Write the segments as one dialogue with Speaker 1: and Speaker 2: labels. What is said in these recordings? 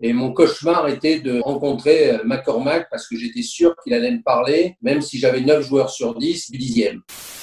Speaker 1: Et mon cauchemar était de rencontrer euh, McCormack parce que j'étais sûr qu'il allait me parler, même si j'avais 9 joueurs sur 10, du dixième.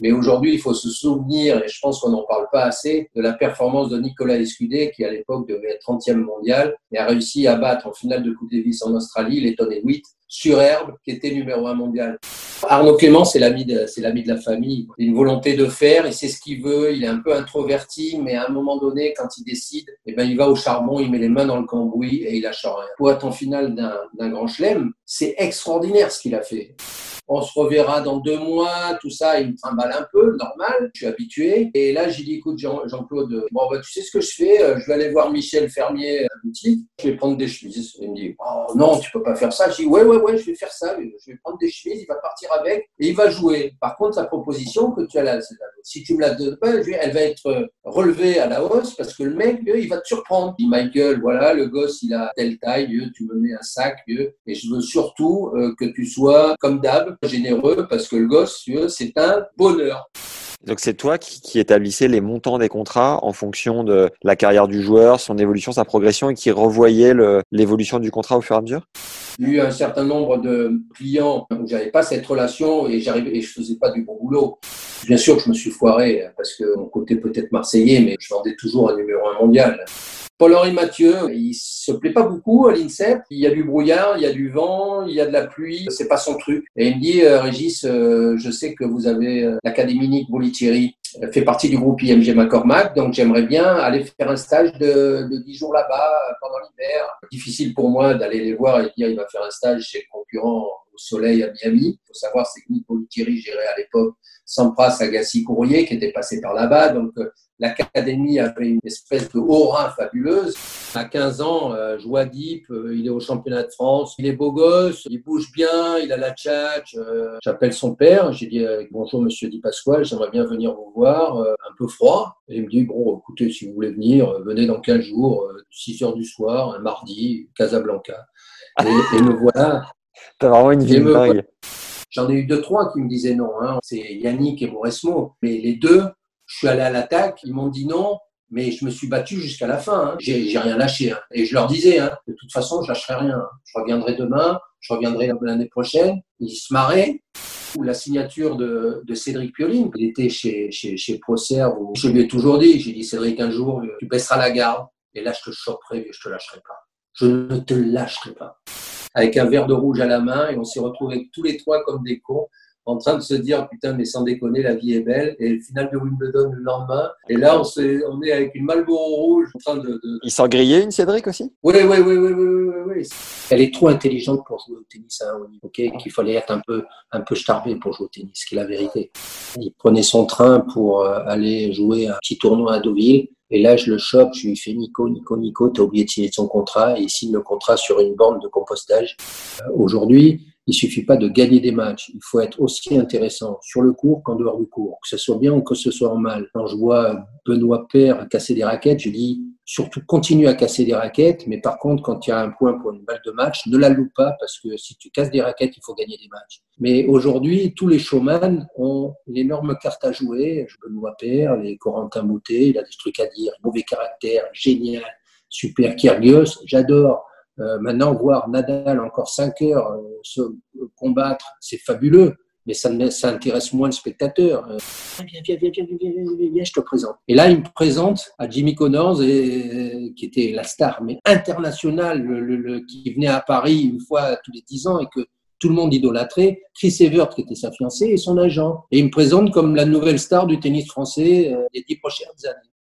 Speaker 1: Mais aujourd'hui, il faut se souvenir, et je pense qu'on n'en parle pas assez, de la performance de Nicolas Escudé, qui à l'époque devait être 30e mondial, et a réussi à battre en finale de Coupe Davis en Australie les Letton Hewitt sur herbe, qui était numéro un mondial. Arnaud Clément, c'est l'ami de, c'est l'ami de la famille. Il a une volonté de faire, il sait ce qu'il veut, il est un peu introverti, mais à un moment donné, quand il décide, eh ben, il va au charbon, il met les mains dans le cambouis et il lâche rien. Pour être en finale d'un, d'un grand chelem, c'est extraordinaire ce qu'il a fait on se reverra dans deux mois, tout ça, il me trimballe un peu, normal, je suis habitué. Et là, j'ai dit, écoute, Jean- Jean-Claude, bon, bah, tu sais ce que je fais, Euh, je vais aller voir Michel Fermier à la boutique, je vais prendre des chemises. Il me dit, oh non, tu peux pas faire ça. Je dis, ouais, ouais, ouais, je vais faire ça, je vais prendre des chemises, il va partir avec et il va jouer. Par contre, la proposition que tu as là, c'est si tu me la donnes pas, elle va être euh, relevée à la hausse parce que le mec, lui, il va te surprendre. Il dit, Michael, voilà, le gosse, il a telle taille, vieux, tu me mets un sac, et je veux surtout euh, que tu sois, comme d'hab, généreux parce que le gosse, c'est un bonheur.
Speaker 2: Donc c'est toi qui, qui établissais les montants des contrats en fonction de la carrière du joueur, son évolution, sa progression et qui revoyait l'évolution du contrat au fur et à mesure?
Speaker 1: Eu un certain nombre de clients où j'avais pas cette relation et j'arrivais et je faisais pas du bon boulot. Bien sûr je me suis foiré parce que mon côté peut-être marseillais, mais je vendais toujours un numéro un mondial. Paul-Henri Mathieu, il se plaît pas beaucoup à l'INSEP. Il y a du brouillard, il y a du vent, il y a de la pluie. C'est pas son truc. Et il me dit, euh, Régis, euh, je sais que vous avez euh, l'Académie Nick Bolitieri euh, fait partie du groupe IMG McCormack, donc j'aimerais bien aller faire un stage de, de 10 jours là-bas pendant l'hiver. Difficile pour moi d'aller les voir et dire il va faire un stage chez le concurrent au soleil à Miami. Il faut savoir, c'est que Nick Bolitieri gérait à l'époque Sampras Agassi Courrier qui était passé par là-bas. Donc euh, l'académie avait une espèce de aura fabuleuse. À 15 ans, euh, joue à Deep, euh, il est au championnat de France, il est beau gosse, il bouge bien, il a la tchatch. euh, J'appelle son père, j'ai dit bonjour monsieur Di Pasquale, j'aimerais bien venir vous voir, un peu froid. Et il me dit bon écoutez si vous voulez venir, venez dans 15 jours, euh, 6 heures du soir, un mardi, Casablanca. Et, et me voilà.
Speaker 2: T'as vraiment une vie dingue.
Speaker 1: J'en ai eu deux, trois qui me disaient non. Hein. C'est Yannick et Mauresmo. Mais les deux, je suis allé à l'attaque, ils m'ont dit non, mais je me suis battu jusqu'à la fin. Hein. J'ai rien lâché. Hein. Et je leur disais, de toute façon, je lâcherai rien. Je reviendrai demain, je reviendrai l'année prochaine. Ils se marraient. Ou la signature de, de Cédric Pioline, il était chez, chez, chez Procerve. où Je lui ai toujours dit, j'ai dit, Cédric, un jour, tu baisseras la garde. Et là, je te choperai, je te lâcherai pas. Je ne te lâcherai pas avec un verre de rouge à la main et on s'est retrouvés tous les trois comme des cons en train de se dire putain mais sans déconner la vie est belle et le final de Wimbledon le lendemain et là on, est avec une Marlboro rouge en train de, de...
Speaker 2: Il s'en grillait une Cédric aussi?
Speaker 1: Oui, oui, oui, oui, oui, oui, oui, oui. Elle est trop intelligente pour jouer au tennis à un haut niveau, ok qu'il fallait être un peu, un peu starbé pour jouer au tennis, ce qui est la vérité. Il prenait son train pour euh, aller jouer un petit tournoi à Deauville. Et là, je le chope, je lui fais Nico, Nico, Nico, t'as oublié de signer son contrat. Et il signe le contrat sur une borne de compostage. Euh, Aujourd'hui, il suffit pas de gagner des matchs. Il faut être aussi intéressant sur le court qu'en dehors du court, que ce soit bien ou que ce soit en mal. Quand je vois Benoît Père casser des raquettes, je dis surtout continue à casser des raquettes, mais par contre, quand il y a un point pour une balle de match, ne la loupe pas parce que si tu casses des raquettes, il faut gagner des matchs. Mais aujourd'hui, tous les showman ont une énorme carte à jouer. Benoît Père, les Corentin Moutet, il a des trucs à dire, mauvais caractère, génial, super Kyrgios, j'adore. Euh, maintenant, voir Nadal encore 5 heures euh, se combattre, c'est fabuleux, mais ça, ça intéresse moins le spectateur. Euh, ah, viens, viens, viens, viens, viens, viens, viens, je te présente. Et là, il me présente à Jimmy Connors, et, euh, qui était la star, mais internationale, le, le, le, qui venait à Paris une fois tous les dix ans et que tout le monde idolâtrait, Chris Evert, qui était sa fiancée, et son agent. Et il me présente comme la nouvelle star du tennis français euh, des dix prochaines années.